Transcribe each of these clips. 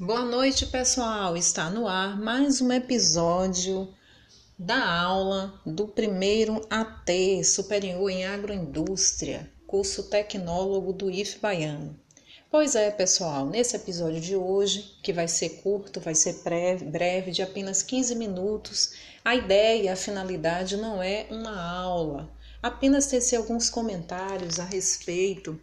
Boa noite, pessoal. Está no ar mais um episódio da aula do primeiro AT Superior em Agroindústria, curso tecnólogo do IF Baiano. Pois é, pessoal, nesse episódio de hoje, que vai ser curto, vai ser breve, breve de apenas 15 minutos, a ideia, a finalidade não é uma aula, apenas tecer alguns comentários a respeito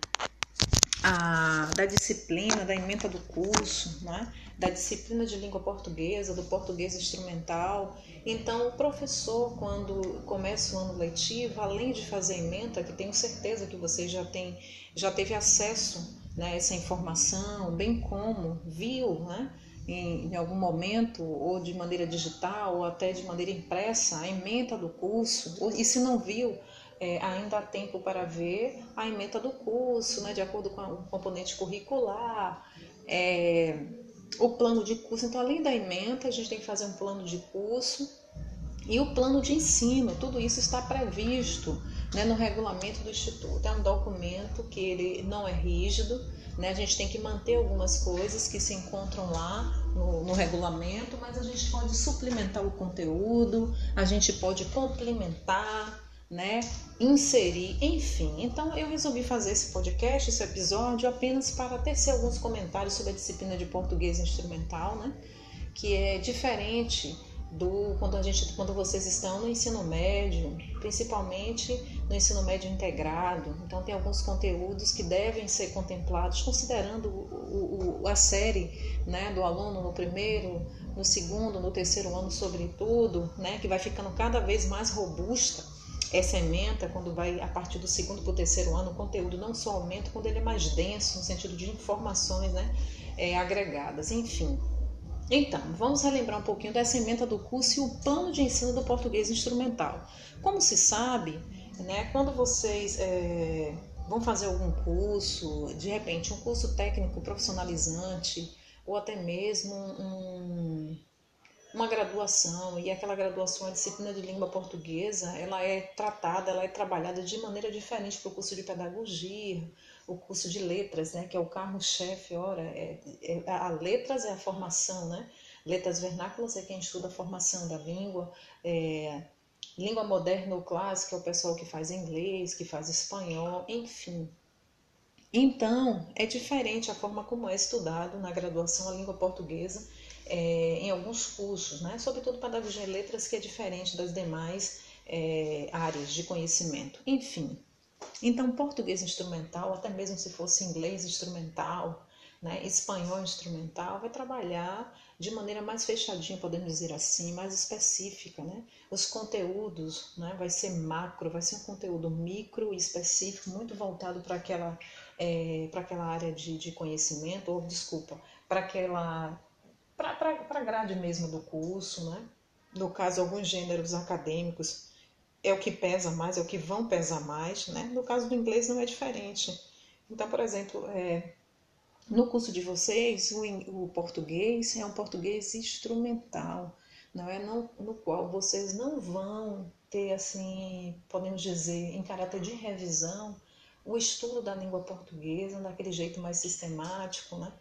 a, da disciplina, da emenda do curso, né? da disciplina de língua portuguesa, do português instrumental. Então, o professor, quando começa o ano letivo, além de fazer a emenda, que tenho certeza que você já tem, já teve acesso né, a essa informação, bem como viu, né, em, em, algum momento, ou de maneira digital, ou até de maneira impressa, a emenda do curso, e se não viu, é, ainda há tempo para ver a emenda do curso, né, de acordo com o componente curricular, é, o plano de curso. Então, além da emenda, a gente tem que fazer um plano de curso e o plano de ensino. Tudo isso está previsto né, no regulamento do Instituto. É um documento que ele não é rígido, né, a gente tem que manter algumas coisas que se encontram lá no, no regulamento, mas a gente pode suplementar o conteúdo, a gente pode complementar, né, inserir, enfim. Então eu resolvi fazer esse podcast, esse episódio, apenas para tecer alguns comentários sobre a disciplina de português instrumental, né, que é diferente do quando a gente quando vocês estão no ensino médio, principalmente no ensino médio integrado. Então tem alguns conteúdos que devem ser contemplados considerando o, o, a série, né, do aluno no primeiro, no segundo, no terceiro ano, sobretudo, né, que vai ficando cada vez mais robusta essa ementa, quando vai a partir do segundo para o terceiro ano, o conteúdo não só aumenta, quando ele é mais denso, no sentido de informações né, é, agregadas, enfim. Então, vamos relembrar um pouquinho dessa ementa do curso e o plano de ensino do português instrumental. Como se sabe, né, quando vocês é, vão fazer algum curso, de repente um curso técnico profissionalizante, ou até mesmo um, uma graduação e aquela graduação, a disciplina de língua portuguesa, ela é tratada, ela é trabalhada de maneira diferente para o curso de pedagogia, o curso de letras, né, que é o carro-chefe, ora, é, é, a letras é a formação, né, letras vernáculas é quem estuda a formação da língua, é, língua moderna ou clássica é o pessoal que faz inglês, que faz espanhol, enfim. Então, é diferente a forma como é estudado na graduação a língua portuguesa é, em alguns cursos, né? sobretudo pedagogia e letras, que é diferente das demais é, áreas de conhecimento. Enfim, então português instrumental, até mesmo se fosse inglês instrumental, né? espanhol instrumental, vai trabalhar de maneira mais fechadinha, podemos dizer assim, mais específica. Né? Os conteúdos né? vai ser macro, vai ser um conteúdo micro e específico, muito voltado para aquela, é, para aquela área de, de conhecimento, ou desculpa, para aquela para a grade mesmo do curso, né? No caso, alguns gêneros acadêmicos é o que pesa mais, é o que vão pesar mais, né? No caso do inglês não é diferente. Então, por exemplo, é, no curso de vocês, o, o, português é um português instrumental, não é no, no qual vocês não vão ter, assim, podemos dizer, em caráter de revisão, o estudo da língua portuguesa daquele jeito mais sistemático, né?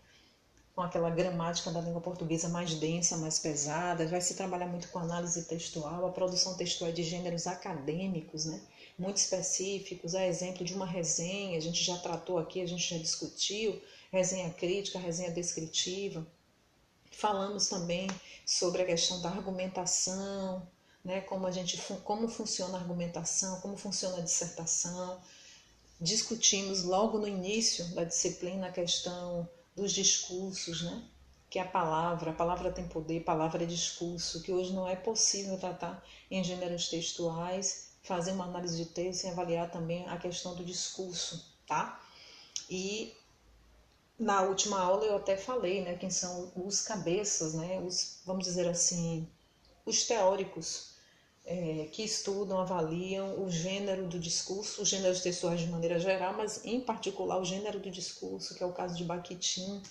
Com aquela gramática da língua portuguesa mais densa, mais pesada, vai se trabalhar muito com análise textual, a produção textual de gêneros acadêmicos, né? muito específicos, a exemplo de uma resenha, a gente já tratou aqui, a gente já discutiu, resenha crítica, resenha descritiva. Falamos também sobre a questão da argumentação, né? como, a gente, como funciona a argumentação, como funciona a dissertação. Discutimos logo no início da disciplina a questão dos discursos, né? Que a palavra, a palavra tem poder, palavra é discurso, que hoje não é possível tratar em gêneros textuais, fazer uma análise de texto e avaliar também a questão do discurso, tá? E na última aula eu até falei, né, quem são os cabeças, né, os, vamos dizer assim, os teóricos é, que estudam, avaliam o gênero do discurso, os gêneros textuais de maneira geral, mas em particular o gênero do discurso, que é o caso de Bakhtin,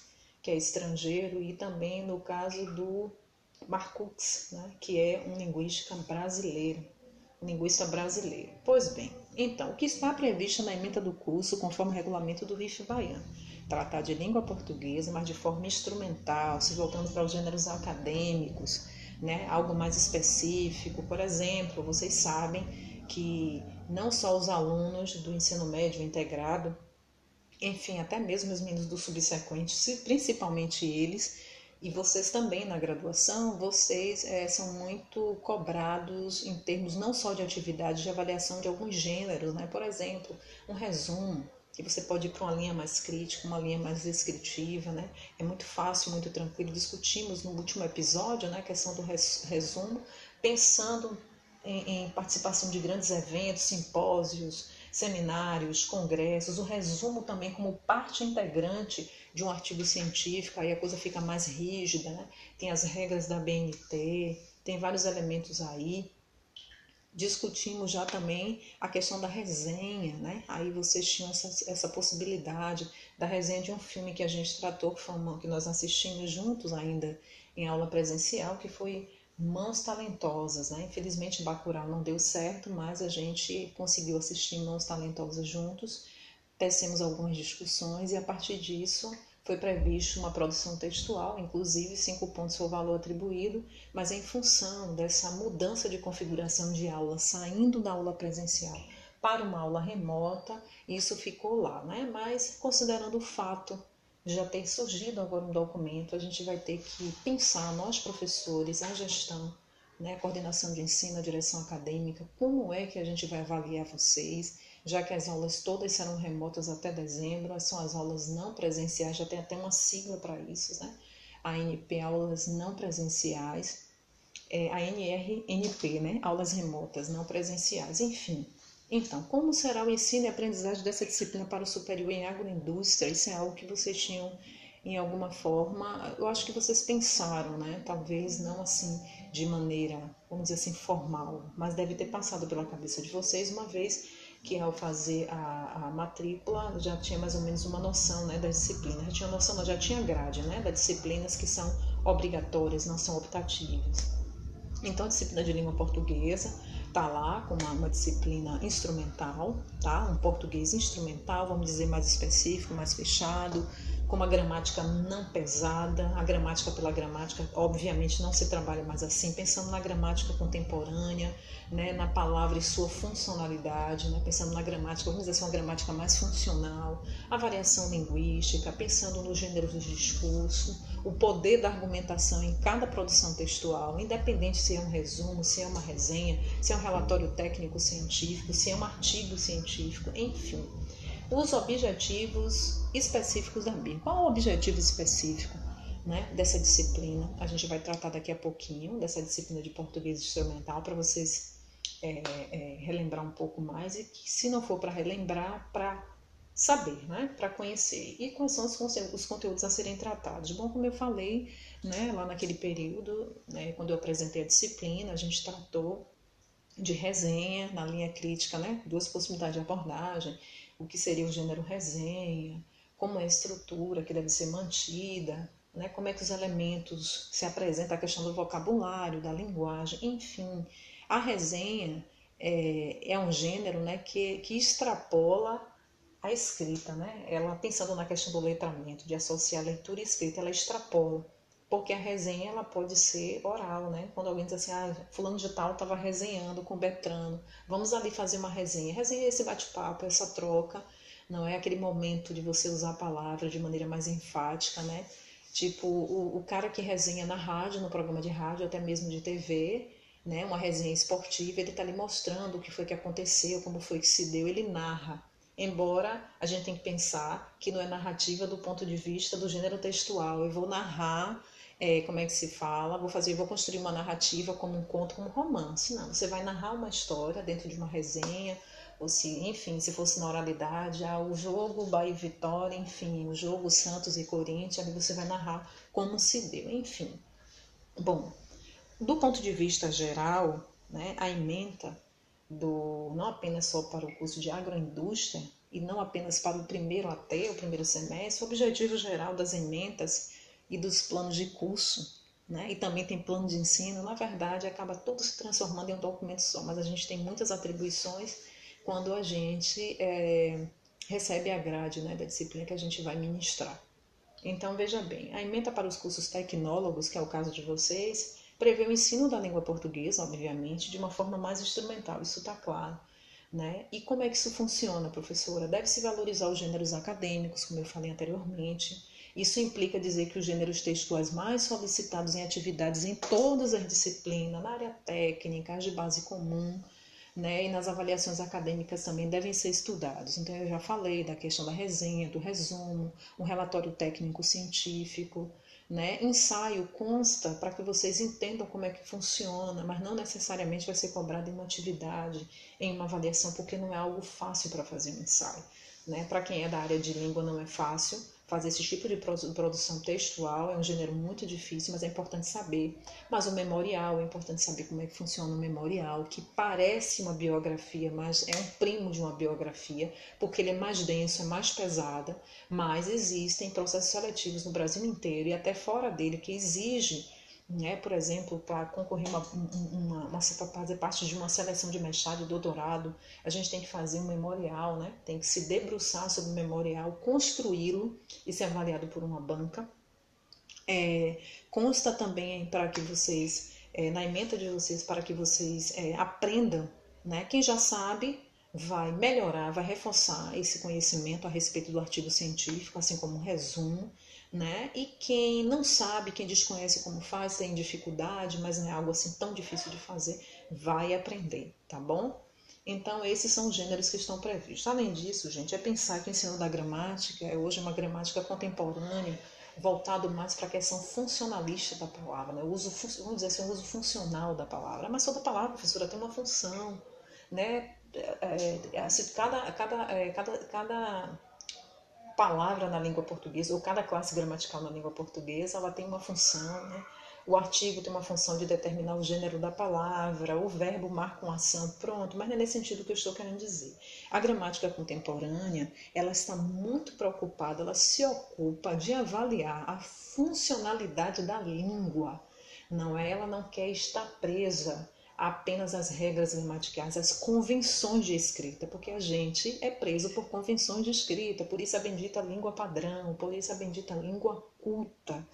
que é estrangeiro, e também no caso do Marcux, né, que é um linguista brasileiro, um linguista brasileiro. Pois bem, então, o que está previsto na emenda do curso, conforme o regulamento do RIF Baiano? tratar de língua portuguesa, mas de forma instrumental, se voltando para os gêneros acadêmicos, né? algo mais específico. Por exemplo, vocês sabem que não só os alunos do ensino médio integrado, enfim, até mesmo os meninos do subsequente, principalmente eles, e vocês também na graduação, vocês é, são muito cobrados em termos não só de atividade, de avaliação de alguns gêneros, né? Por exemplo, um resumo, que você pode ir para uma linha mais crítica, uma linha mais descritiva, né? É muito fácil, muito tranquilo. Discutimos no último episódio, né, a questão do resumo, pensando em, em participação de grandes eventos, simpósios, seminários, congressos, o resumo também como parte integrante de um artigo científico, aí a coisa fica mais rígida, né? tem as regras da BNT, tem vários elementos aí. Discutimos já também a questão da resenha, né? Aí vocês tinham essa, essa possibilidade da resenha de um filme que a gente tratou, que, foi uma, que nós assistimos juntos ainda em aula presencial, que foi Mãos Talentosas, né? Infelizmente Bacurau não deu certo, mas a gente conseguiu assistir Mãos Talentosas juntos tecemos algumas discussões e a partir disso foi previsto uma produção textual, inclusive cinco pontos foi o valor atribuído, mas em função dessa mudança de configuração de aula, saindo da aula presencial para uma aula remota, isso ficou lá, né? Mas considerando o fato de já ter surgido agora um documento, a gente vai ter que pensar, nós professores, a gestão, né, coordenação de ensino, a direção acadêmica, como é que a gente vai avaliar vocês, já que as aulas todas serão remotas até dezembro, são as aulas não presenciais, já tem até uma sigla para isso, né? ANP, aulas não presenciais, é, a NRNP, né? Aulas remotas não presenciais, enfim. Então, como será o ensino e aprendizagem dessa disciplina para o superior em agroindústria? Isso é algo que vocês tinham, em alguma forma, eu acho que vocês pensaram, né? Talvez não assim de maneira, vamos dizer assim, formal, mas deve ter passado pela cabeça de vocês, uma vez que ao fazer a, a matrícula já tinha mais ou menos uma noção né, da disciplina, já tinha noção, já tinha grade né, das disciplinas que são obrigatórias, não são optativas. Então, a disciplina de língua portuguesa está lá como uma, uma, disciplina instrumental, tá? Um português instrumental, vamos dizer mais específico, mais fechado, com uma gramática não pesada. A gramática pela gramática, obviamente, não se trabalha mais assim, pensando na gramática contemporânea, né, na palavra e sua funcionalidade, né, pensando na gramática, vamos dizer assim, uma gramática mais funcional, a variação linguística, pensando no gênero do discurso, o poder da argumentação em cada produção textual, independente se é um resumo, se é uma resenha, se é um relatório técnico científico, se é um artigo científico, enfim os objetivos específicos da BIM. Qual o objetivo específico né, dessa disciplina? A gente vai tratar daqui a pouquinho dessa disciplina de português instrumental para vocês é, é, relembrar um pouco mais e que, se não for para relembrar, para saber, né, para conhecer. E quais são os, os conteúdos a serem tratados? Bom, como eu falei, né, lá naquele período, né, quando eu apresentei a disciplina, a gente tratou de resenha na linha crítica, né, duas possibilidades de abordagem o que seria o gênero resenha, como é a estrutura que deve ser mantida, né? como é que os elementos se apresentam, a questão do vocabulário, da linguagem, enfim. A resenha é, é um gênero né, que, que extrapola a escrita, né? Ela pensando na questão do letramento, de associar leitura e escrita, ela extrapola, porque a resenha ela pode ser oral, né? Quando alguém diz assim, ah, fulano de tal estava resenhando com Betrano, vamos ali fazer uma resenha. Resenha é esse bate-papo, essa troca, não é aquele momento de você usar a palavra de maneira mais enfática, né? Tipo, o, o cara que resenha na rádio, no programa de rádio, até mesmo de TV, né? Uma resenha esportiva, ele está ali mostrando o que foi que aconteceu, como foi que se deu, ele narra. Embora a gente tenha que pensar que não é narrativa do ponto de vista do gênero textual. Eu vou narrar é, como é que se fala, vou fazer, vou construir uma narrativa como um conto, como um romance. Não, você vai narrar uma história dentro de uma resenha, ou se, enfim, se fosse na oralidade, ah, o jogo Bahia e Vitória, enfim, o jogo Santos e Corinthians, aí você vai narrar como se deu, enfim. Bom, do ponto de vista geral, né, a ementa do não apenas só para o curso de agroindústria e não apenas para o primeiro até o primeiro semestre, o objetivo geral das ementas e dos planos de curso, né? e também tem plano de ensino, na verdade acaba tudo se transformando em um documento só, mas a gente tem muitas atribuições quando a gente é, recebe a grade né, da disciplina que a gente vai ministrar. Então, veja bem, a emenda para os cursos tecnólogos, que é o caso de vocês, prevê o ensino da língua portuguesa, obviamente, de uma forma mais instrumental, isso está claro. Né? E como é que isso funciona, professora? Deve-se valorizar os gêneros acadêmicos, como eu falei anteriormente. Isso implica dizer que os gêneros textuais mais solicitados em atividades em todas as disciplinas, na área técnica, as de base comum, né, e nas avaliações acadêmicas também devem ser estudados. Então, eu já falei da questão da resenha, do resumo, um relatório técnico científico, né? Ensaio consta para que vocês entendam como é que funciona, mas não necessariamente vai ser cobrado em uma atividade, em uma avaliação, porque não é algo fácil para fazer um ensaio. Né? Para quem é da área de língua, não é fácil, fazer esse tipo de produção textual é um gênero muito difícil, mas é importante saber. Mas o memorial, é importante saber como é que funciona o memorial, que parece uma biografia, mas é um primo de uma biografia, porque ele é mais denso, é mais pesada, mas existem processos seletivos no Brasil inteiro e até fora dele que exigem né? Por exemplo, para concorrer uma, uma, uma, fazer parte de uma seleção de mestrado e doutorado, a gente tem que fazer um memorial, né? Tem que se debruçar sobre o memorial, construí-lo e ser avaliado por uma banca. É, consta também para que vocês, é, na emenda de vocês, para que vocês é, aprendam, né? Quem já sabe vai melhorar, vai reforçar esse conhecimento a respeito do artigo científico, assim como um resumo né? E quem não sabe, quem desconhece como faz, tem dificuldade, mas não é algo assim tão difícil de fazer, vai aprender, tá bom? Então, esses são os gêneros que estão previstos. Além disso, gente, é pensar que o ensino da gramática é hoje uma gramática contemporânea, voltado mais para a questão funcionalista da palavra, né? o uso, vamos dizer assim, o uso funcional da palavra. Mas toda palavra, professora, tem uma função, né? É, é, assim, cada, cada, é, cada, cada palavra na língua portuguesa, ou cada classe gramatical na língua portuguesa, ela tem uma função, né? O artigo tem uma função de determinar o gênero da palavra, o verbo marca uma ação, pronto, mas não é nesse sentido que eu estou querendo dizer. A gramática contemporânea, ela está muito preocupada, ela se ocupa de avaliar a funcionalidade da língua. Não é, ela não quer estar presa apenas as regras gramaticais, as convenções de escrita, porque a gente é preso por convenções de escrita, por isso a bendita língua padrão, por isso a bendita língua culta,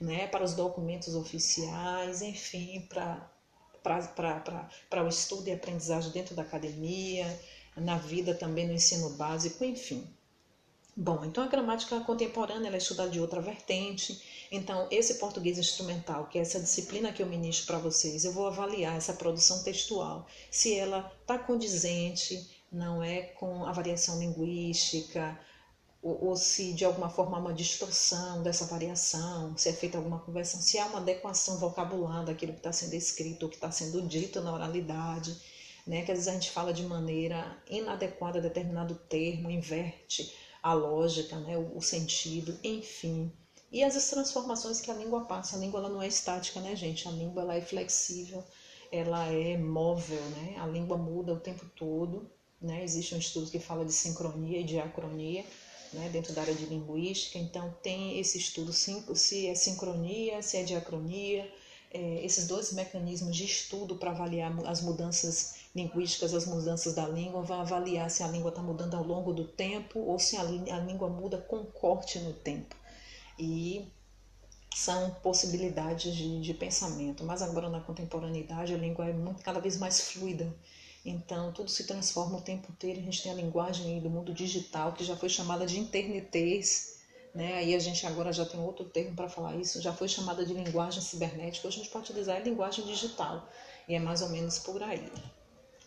né, para os documentos oficiais, enfim, para para o estudo e aprendizagem dentro da academia, na vida também no ensino básico, enfim. Bom, então a gramática contemporânea ela é estudada de outra vertente. Então, esse português instrumental, que é essa disciplina que eu ministro para vocês, eu vou avaliar essa produção textual, se ela está condizente, não é com a variação linguística, ou, ou, se de alguma forma há uma distorção dessa variação, se é feita alguma conversão, se há uma adequação vocabular daquilo que está sendo escrito ou que está sendo dito na oralidade, né? que às vezes a gente fala de maneira inadequada determinado termo, inverte a lógica, né, o, sentido, enfim. E as transformações que a língua passa. A língua ela não é estática, né, gente? A língua ela é flexível, ela é móvel, né? A língua muda o tempo todo, né? Existe um estudo que fala de sincronia e diacronia, né, dentro da área de linguística. Então tem esse estudo se é sincronia, se é diacronia, é, esses dois mecanismos de estudo para avaliar as mudanças linguísticas, as mudanças da língua, vão avaliar se a língua está mudando ao longo do tempo ou se a, a língua muda com corte no tempo. E são possibilidades de, de pensamento. Mas agora na contemporaneidade a língua é muito, cada vez mais fluida. Então tudo se transforma o tempo inteiro. A gente tem a linguagem do mundo digital que já foi chamada de internetês. Né? Aí a gente agora já tem outro termo para falar isso, já foi chamada de linguagem cibernética. Hoje a gente pode utilizar a linguagem digital. E é mais ou menos por aí.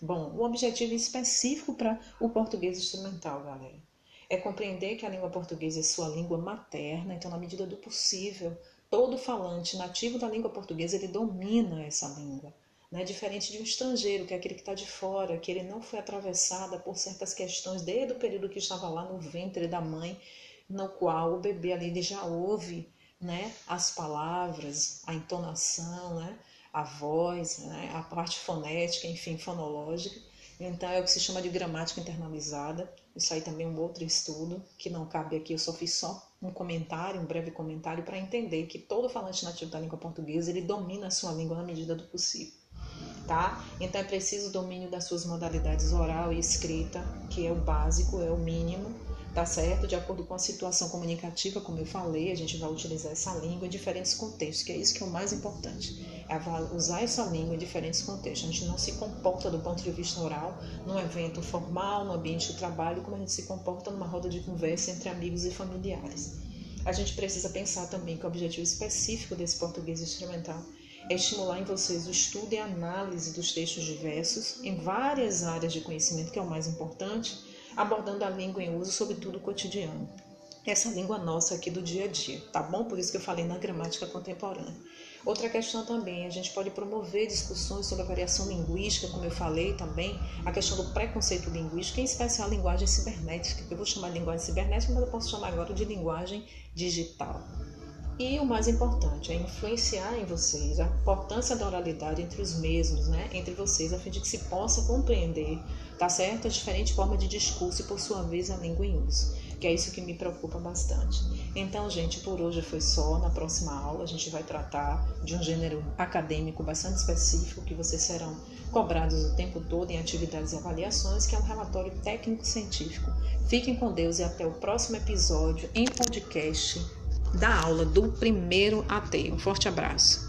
Bom, o objetivo específico para o português instrumental, galera, é compreender que a língua portuguesa é sua língua materna, então, na medida do possível, todo falante nativo da língua portuguesa ele domina essa língua. Né? Diferente de um estrangeiro, que é aquele que está de fora, que ele não foi atravessada por certas questões desde o período que estava lá no ventre da mãe, no qual o bebê ali ele já ouve né, as palavras, a entonação, né, a voz, né, a parte fonética, enfim, fonológica. Então é o que se chama de gramática internalizada. Isso aí também é um outro estudo que não cabe aqui, eu só fiz só um comentário, um breve comentário para entender que todo falante nativo da língua portuguesa, ele domina a sua língua na medida do possível. Tá? Então é preciso o domínio das suas modalidades oral e escrita, que é o básico, é o mínimo, tá certo? De acordo com a situação comunicativa, como eu falei, a gente vai utilizar essa língua em diferentes contextos, que é isso que é o mais importante. É usar essa língua em diferentes contextos. A gente não se comporta do ponto de vista oral num evento formal, no ambiente de trabalho, como a gente se comporta numa roda de conversa entre amigos e familiares. A gente precisa pensar também que o objetivo específico desse português instrumental é estimular em vocês o estudo e análise dos textos diversos em várias áreas de conhecimento, que é o mais importante, abordando a língua em uso, sobretudo cotidiano. Essa língua nossa aqui do dia a dia, tá bom? Por isso que eu falei na gramática contemporânea. Outra questão também, a gente pode promover discussões sobre a variação linguística, como eu falei também, a questão do preconceito linguístico, em especial a linguagem cibernética, que eu vou chamar de linguagem cibernética, mas eu posso chamar agora de linguagem digital. E o mais importante é influenciar em vocês a importância da oralidade entre os mesmos, né? Entre vocês, a fim de que se possa compreender, tá certo? A diferente forma de discurso e, por sua vez, a língua em uso. Que é isso que me preocupa bastante. Então, gente, por hoje foi só. Na próxima aula, a gente vai tratar de um gênero acadêmico bastante específico, que vocês serão cobrados o tempo todo em atividades e avaliações, que é um relatório técnico-científico. Fiquem com Deus e até o próximo episódio em podcast da aula do primeiro AT. Um forte abraço.